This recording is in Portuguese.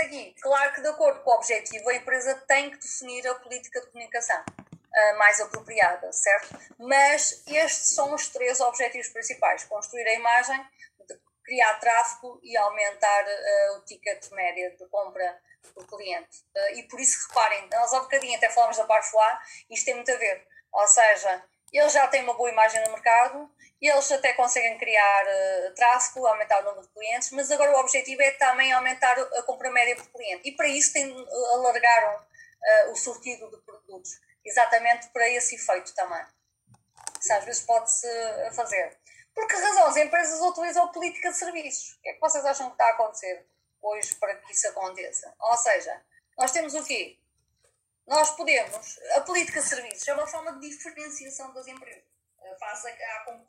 aqui? Claro que, de acordo com o objetivo, a empresa tem que definir a política de comunicação uh, mais apropriada, certo? Mas estes são os três objetivos principais: construir a imagem, criar tráfego e aumentar uh, o ticket média de compra do cliente. Uh, e por isso, reparem, nós há bocadinho até falamos da Parfois, isto tem muito a ver. Ou seja, eles já têm uma boa imagem no mercado, eles até conseguem criar uh, tráfego, aumentar o número de clientes, mas agora o objetivo é também aumentar a compra média por cliente. E para isso tem, alargaram uh, o sortido de produtos, exatamente para esse efeito também. Isso às vezes pode-se fazer. Por que razão as empresas utilizam política de serviços? O que é que vocês acham que está a acontecer hoje para que isso aconteça? Ou seja, nós temos o quê? Nós podemos, a política de serviços é uma forma de diferenciação das empresas. Face à concorrência